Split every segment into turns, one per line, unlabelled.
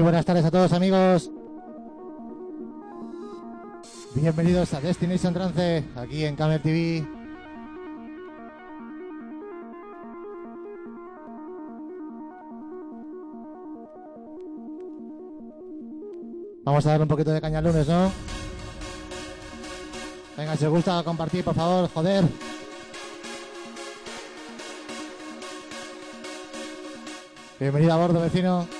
Muy buenas tardes a todos amigos. Bienvenidos a Destination Trance, aquí en Camer TV. Vamos a dar un poquito de caña al lunes, ¿no? Venga, si os gusta compartir, por favor, joder. Bienvenido a bordo, vecino.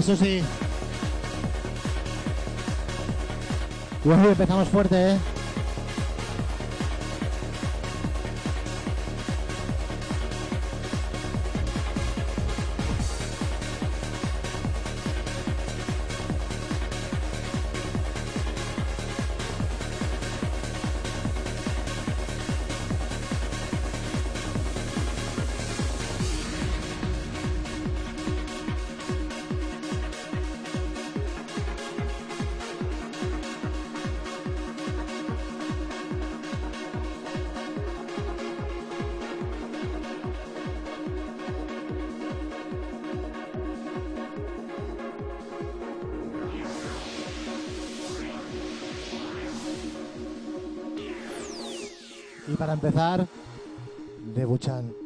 Muy buenas, Susi. Y hoy empezamos fuerte, ¿eh? empezar, de Buchan.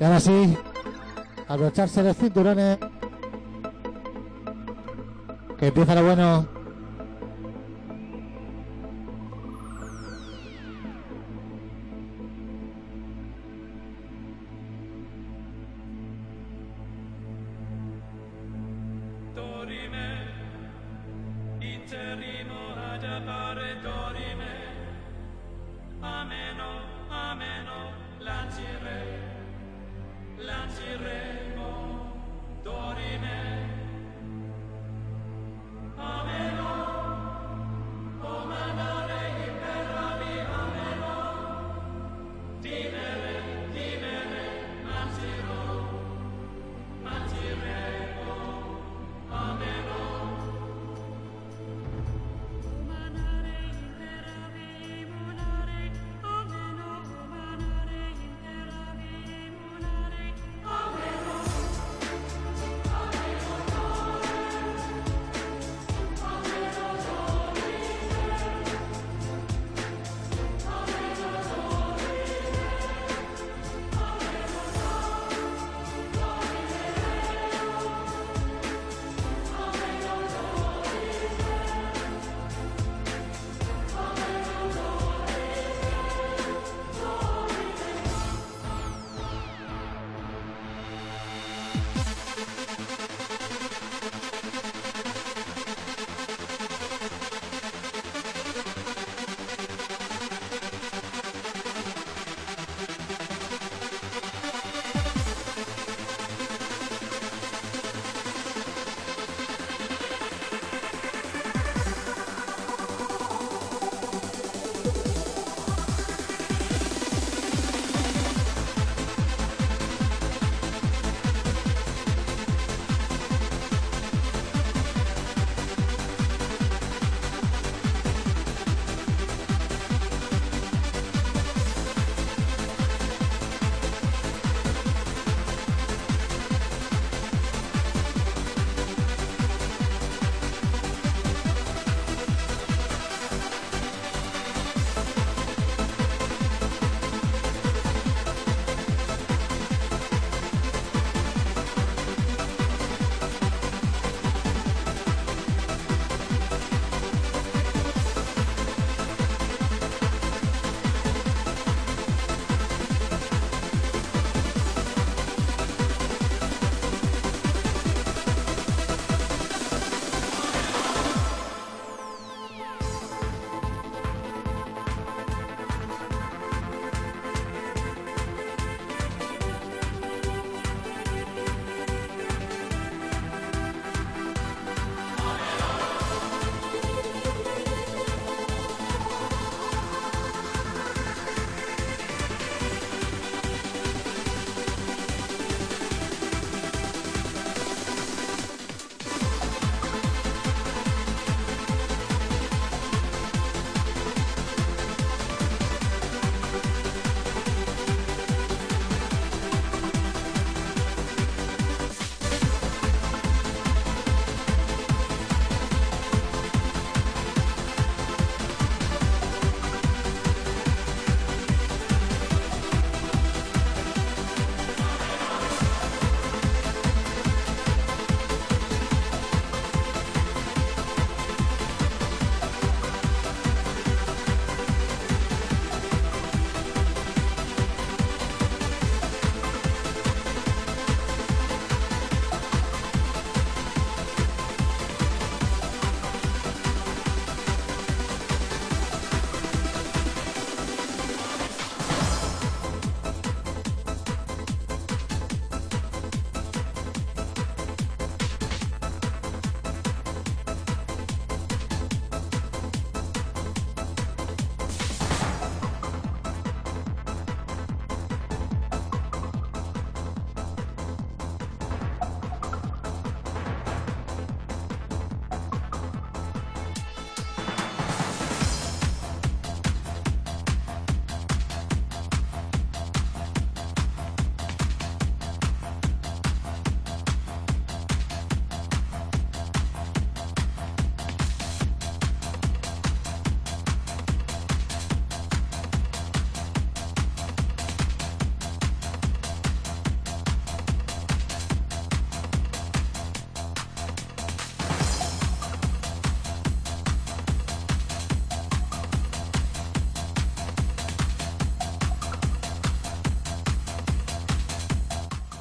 Y ahora sí, abrocharse los cinturones. Que empieza lo bueno.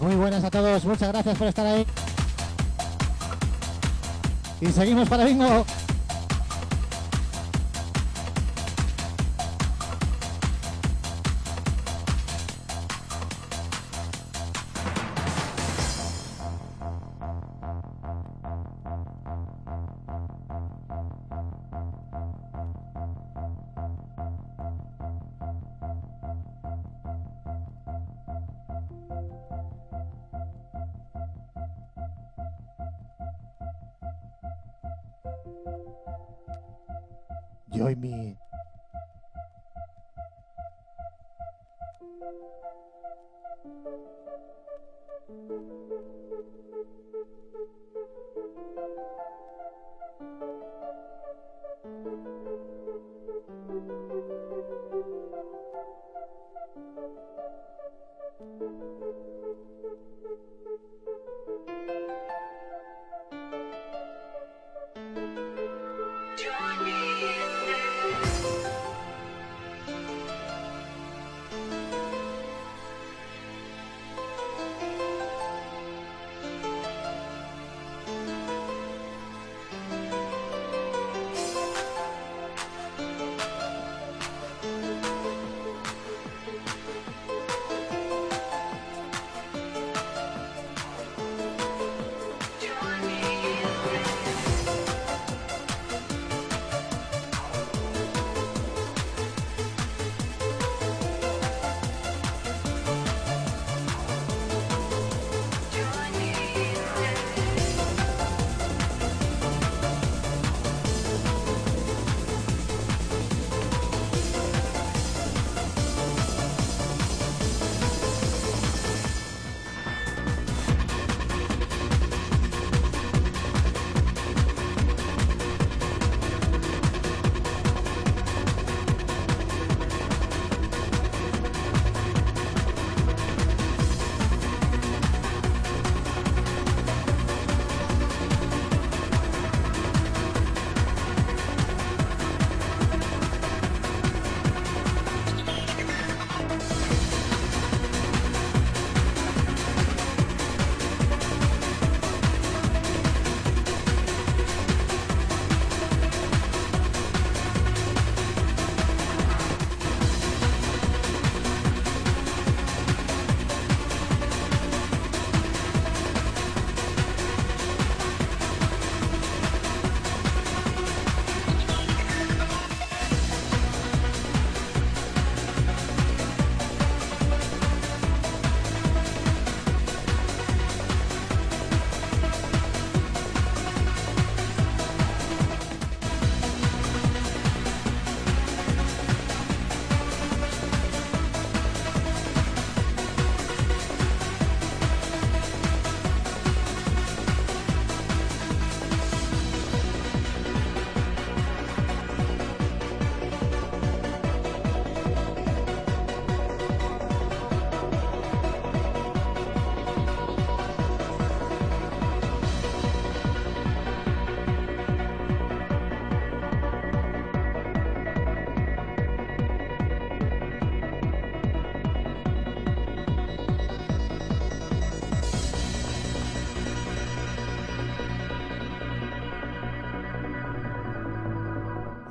Muy buenas a todos, muchas gracias por estar ahí. Y seguimos para bingo.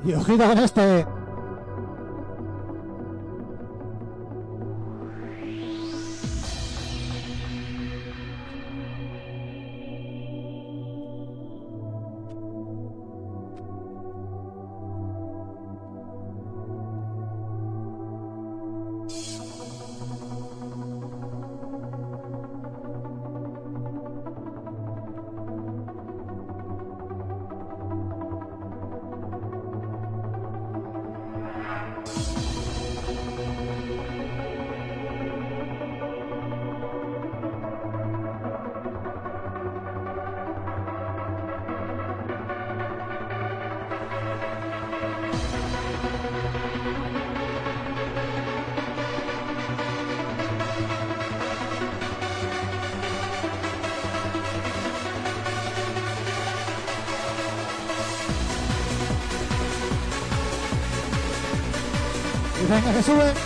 Y ojito con este. Que sube.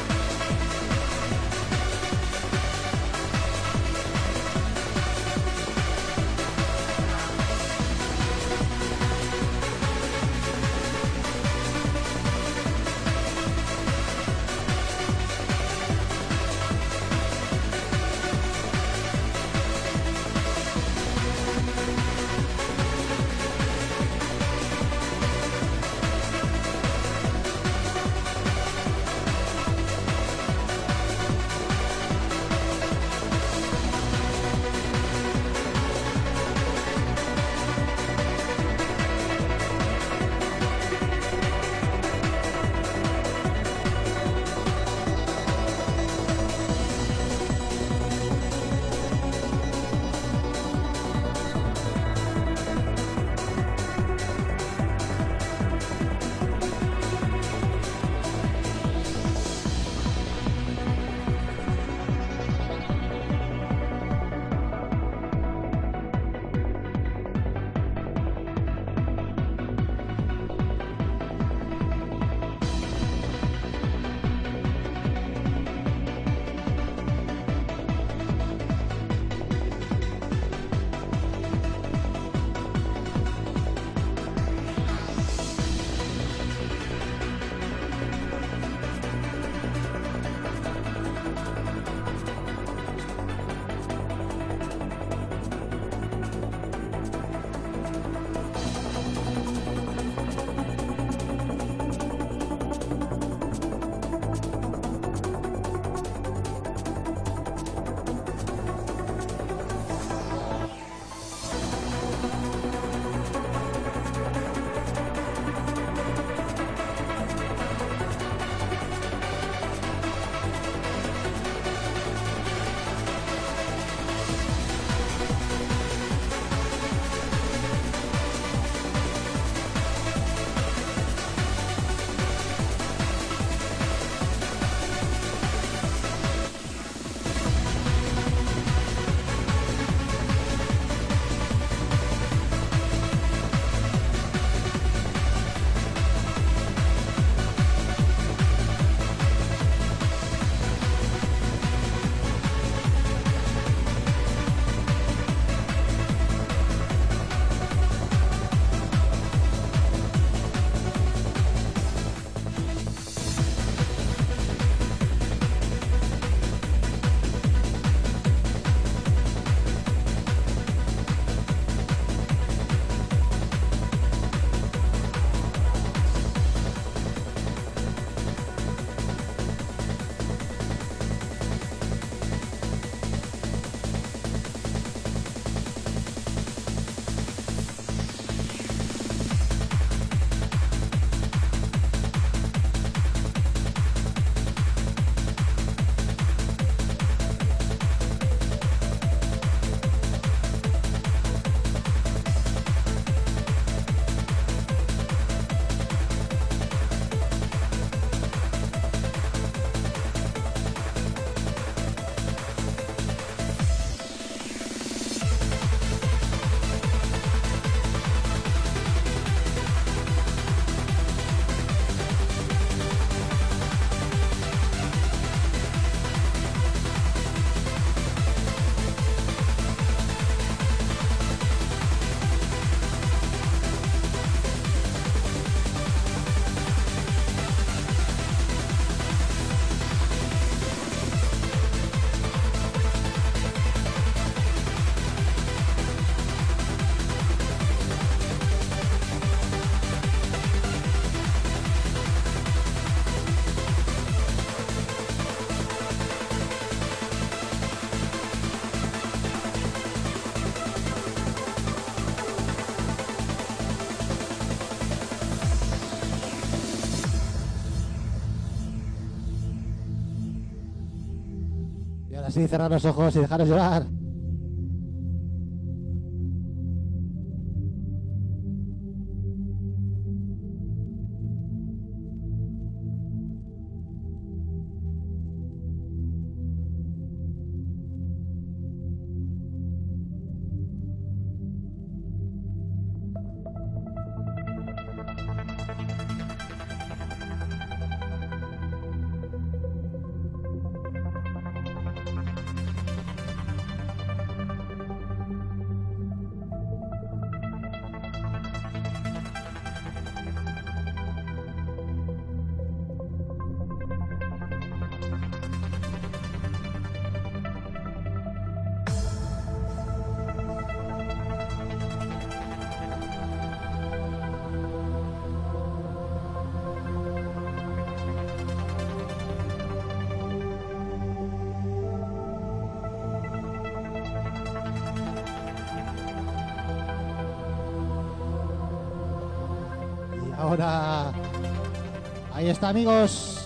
Así cerrar los ojos y dejaros llorar. Ahí está, amigos.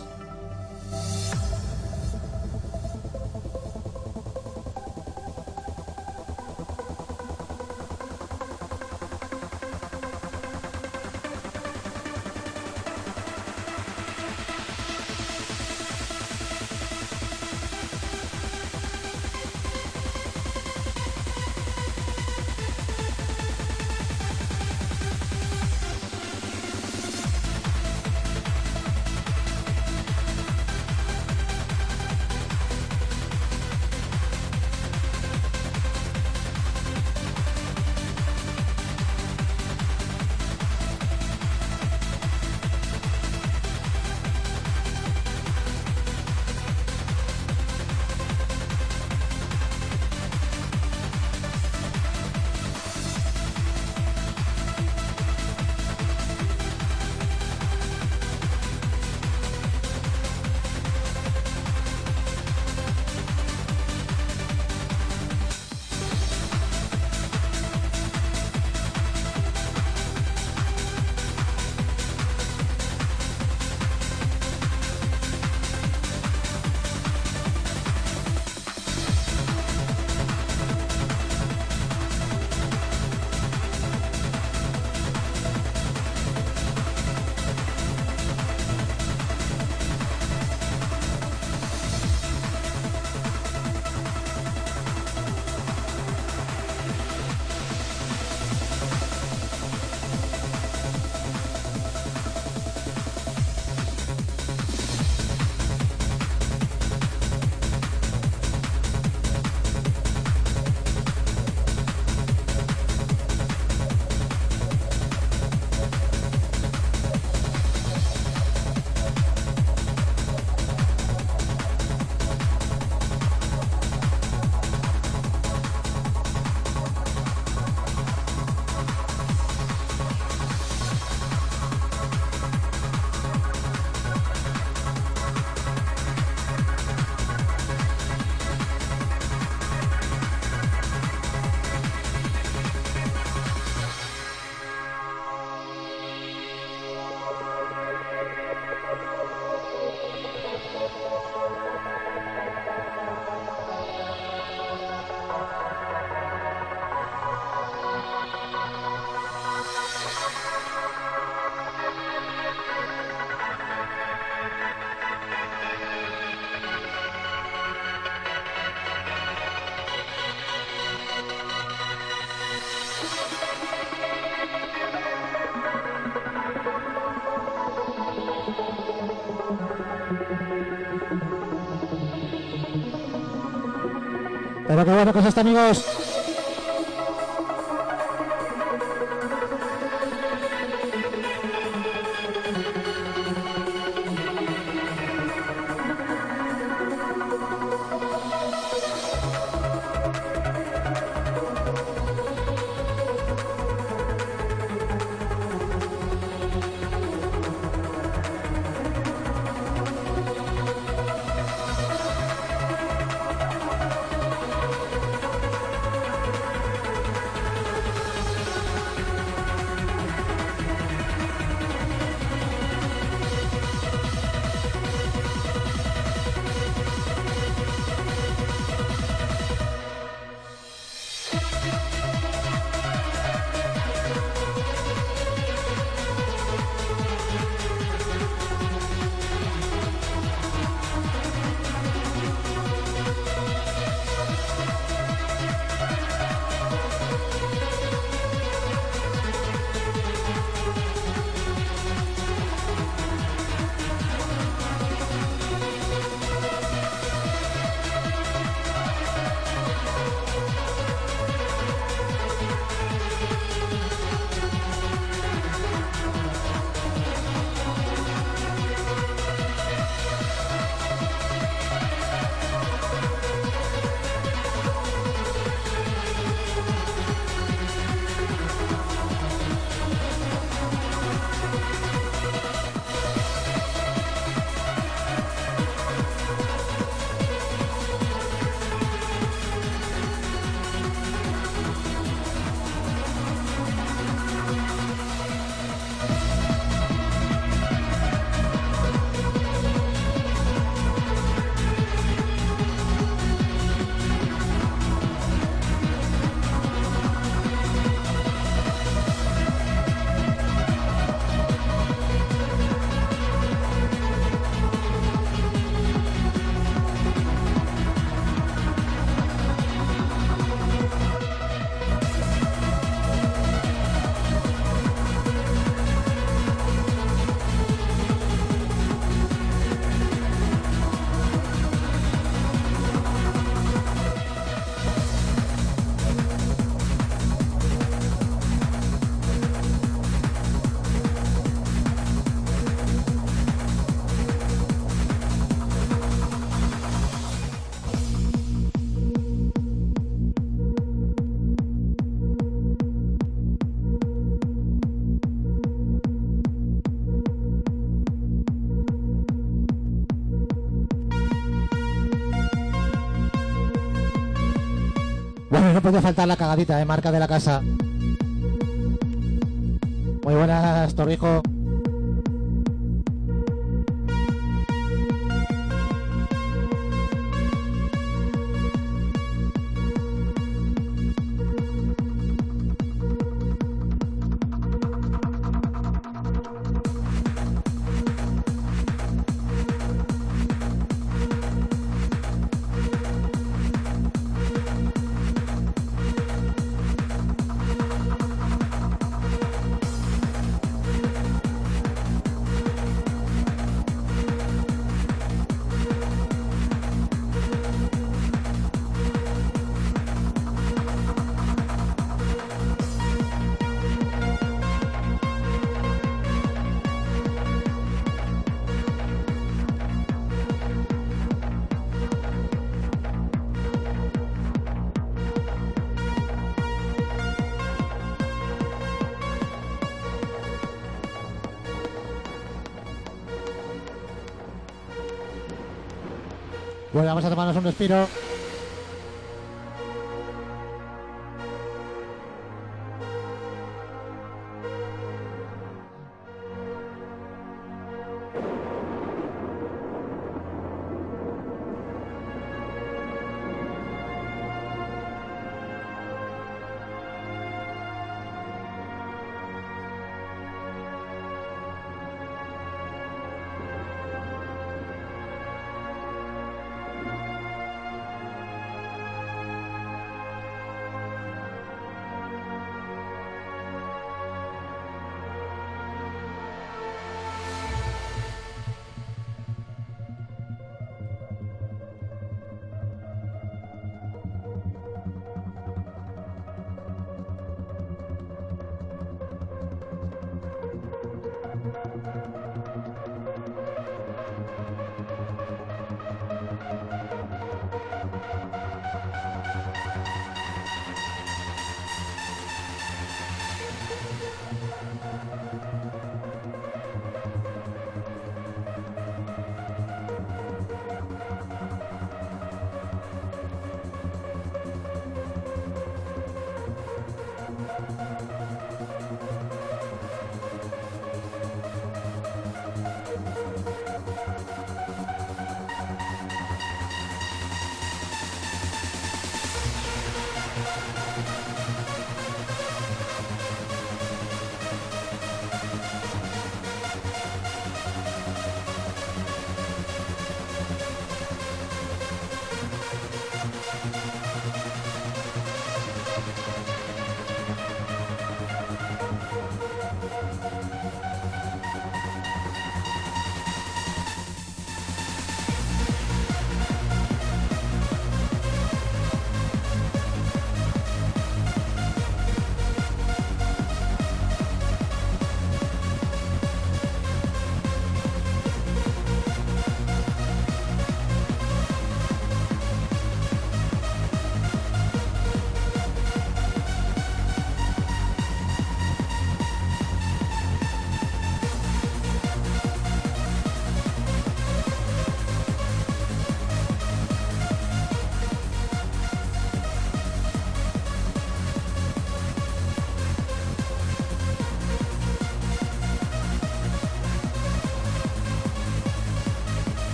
Pero qué bueno que es esto, amigos. Podía faltar la cagadita de marca de la casa. Muy buenas, Torrijo. Un respiro.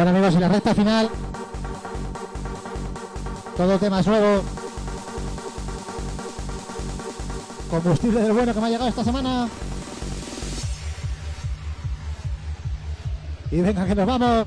Bueno amigos, y la recta final. Todo temas nuevos. Combustible del bueno que me ha llegado esta semana. Y venga que nos vamos.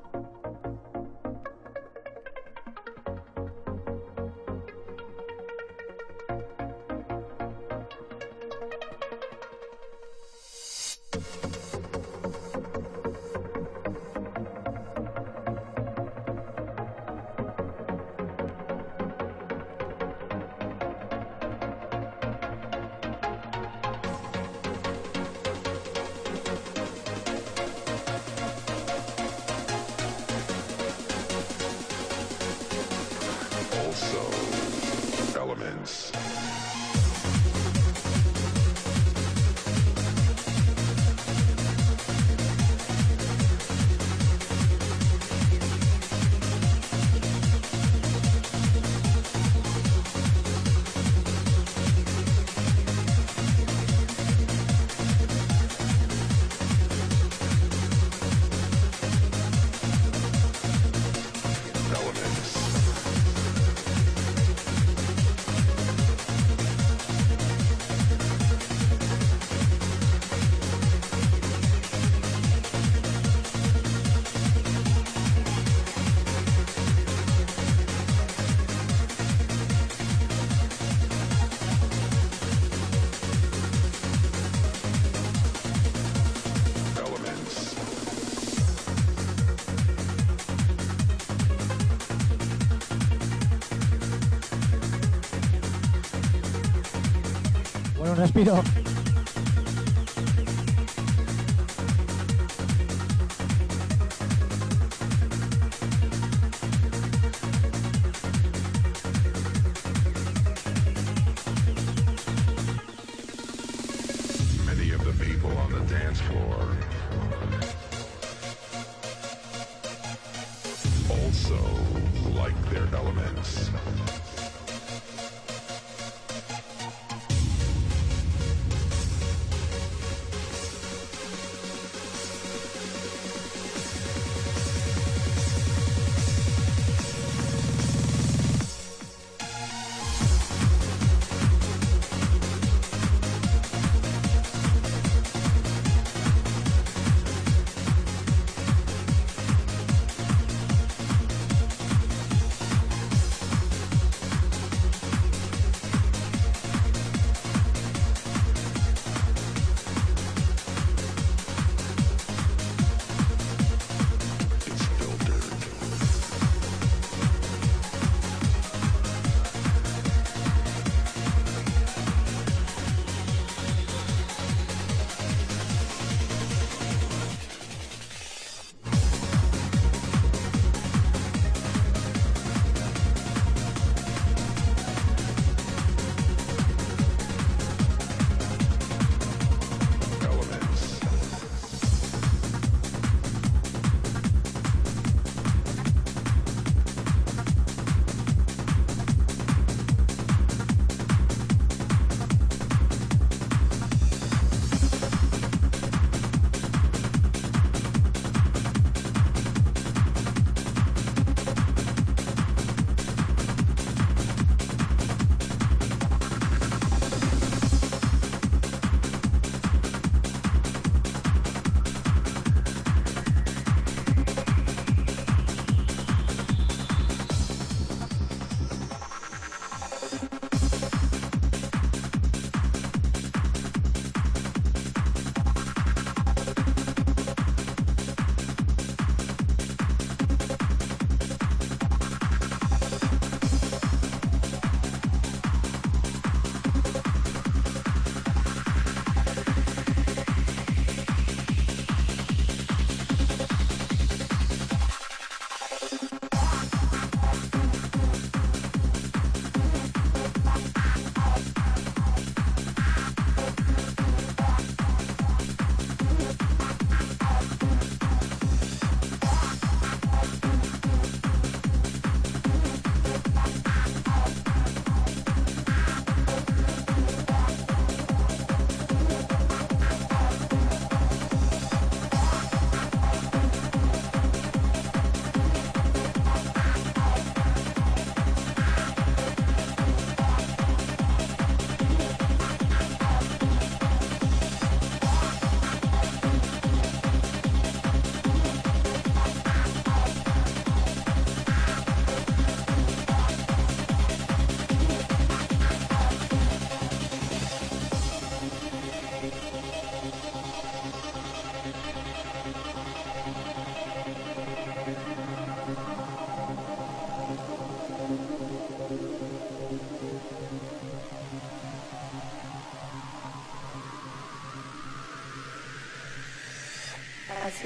respiro.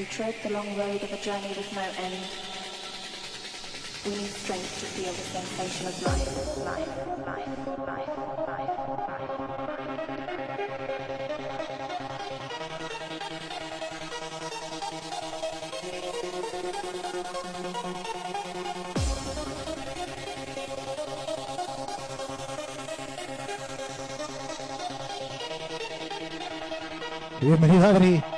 We tread the long road of a journey with no end. We need strength to feel the sensation of life, life, life, life, life,
life.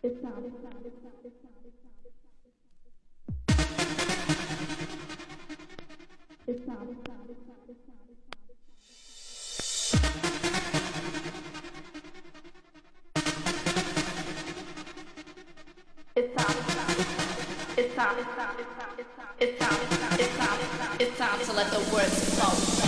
It's not. It's not. It's not. It's not. It's not. It's time. It's time. It's time. It's time. It's time. It's time. It's time to let the words flow.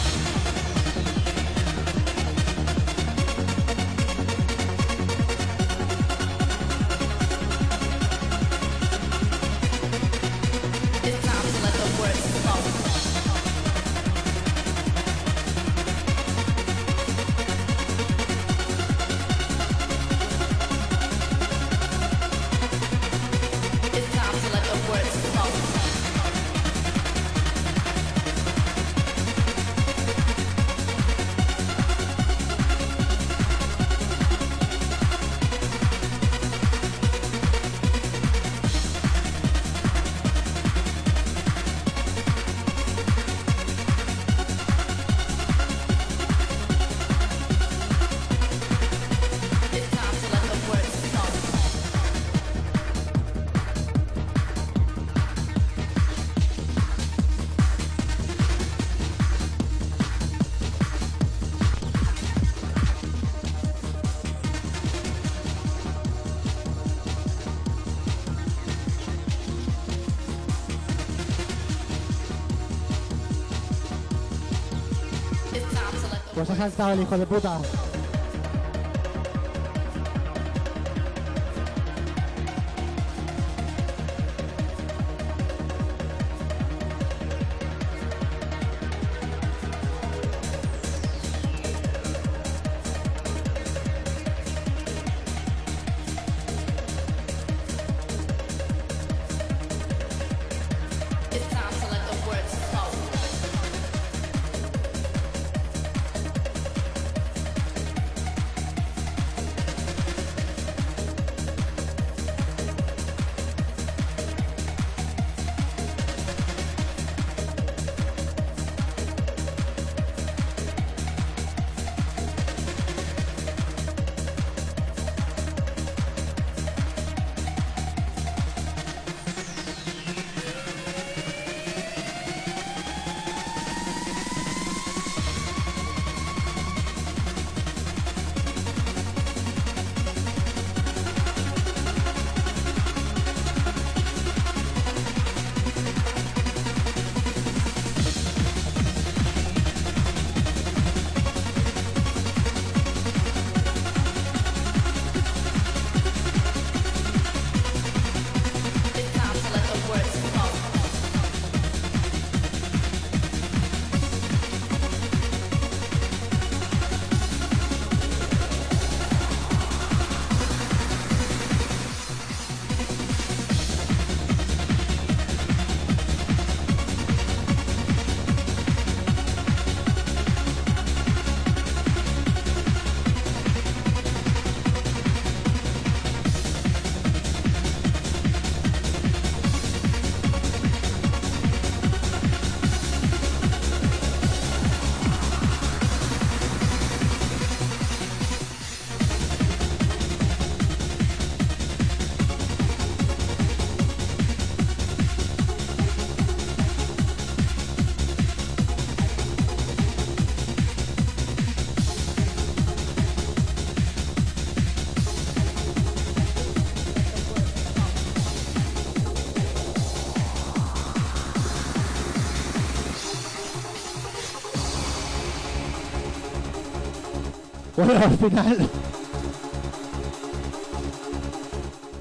stava lì con le butate
Bueno, al final.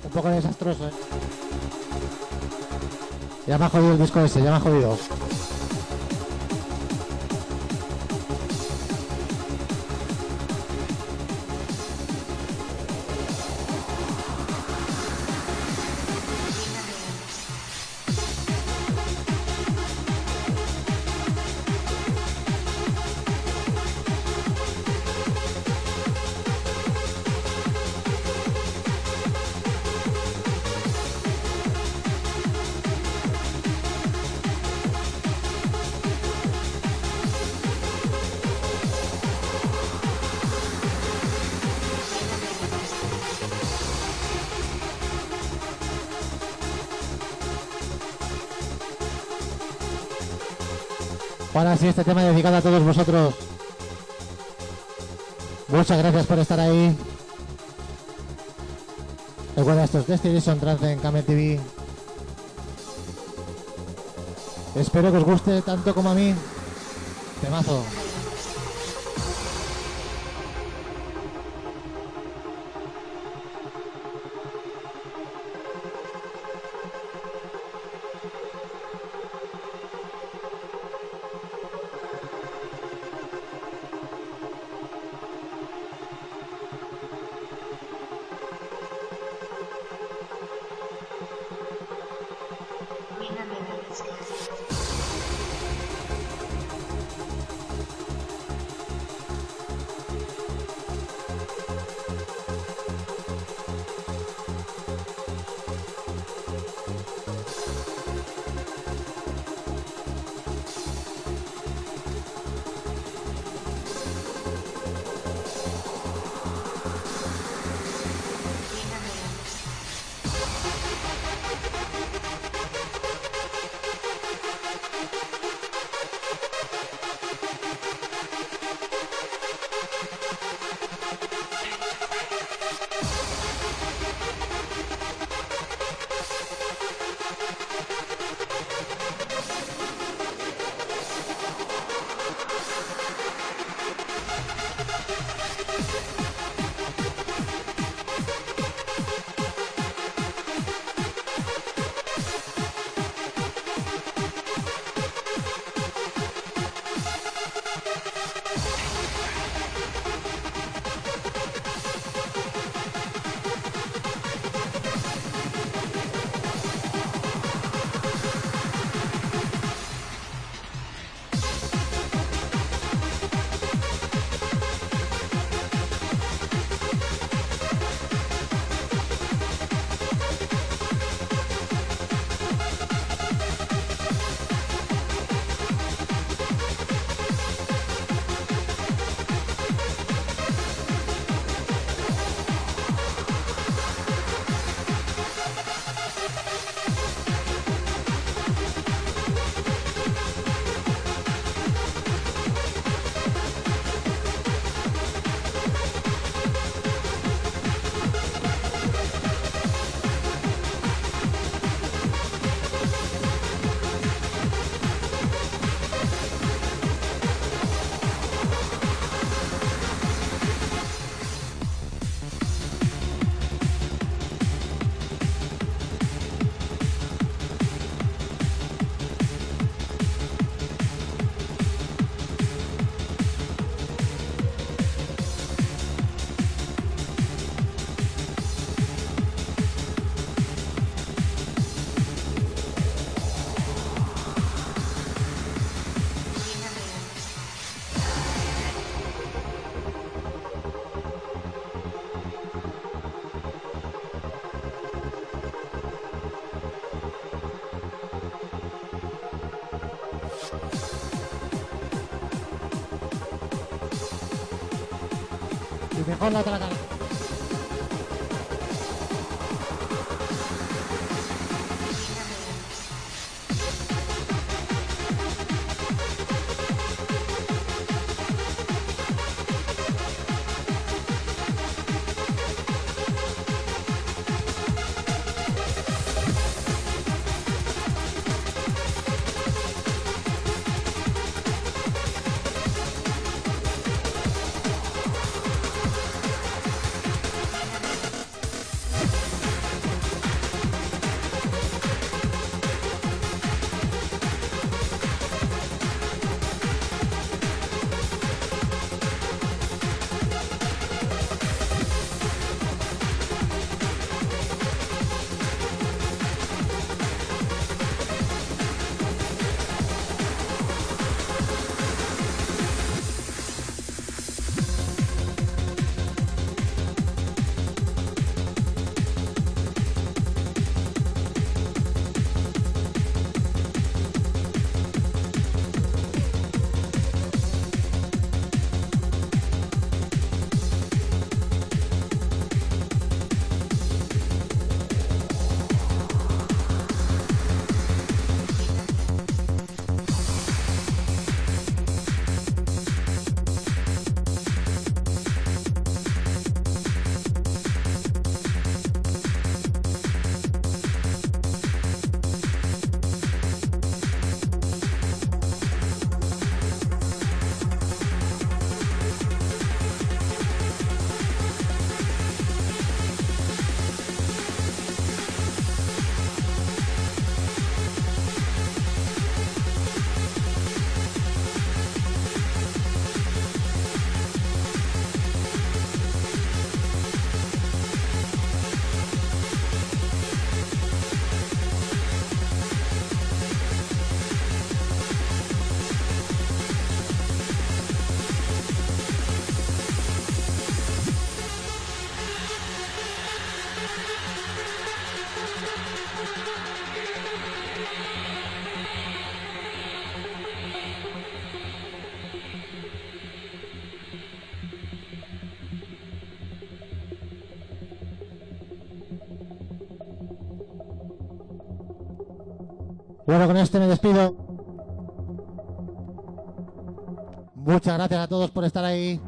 Un poco desastroso, ¿eh? Ya me ha jodido el disco ese, ya me ha jodido. Ahora sí, este tema dedicado a todos vosotros. Muchas gracias por estar ahí. Recuerda, esto es Destination Trance en Camel TV. Espero que os guste tanto como a mí. Temazo. Y mejor la otra cara. Bueno, con este me despido. Muchas gracias a todos por estar ahí.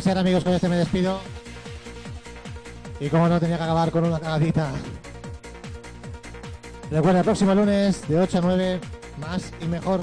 Ser amigos, con este me despido. Y como no, tenía que acabar con una cagadita. Recuerda, el próximo lunes de 8 a 9, más y mejor.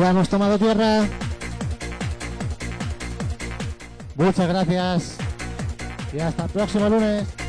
Hemos tomado tierra. Muchas gracias. Y hasta el próximo lunes.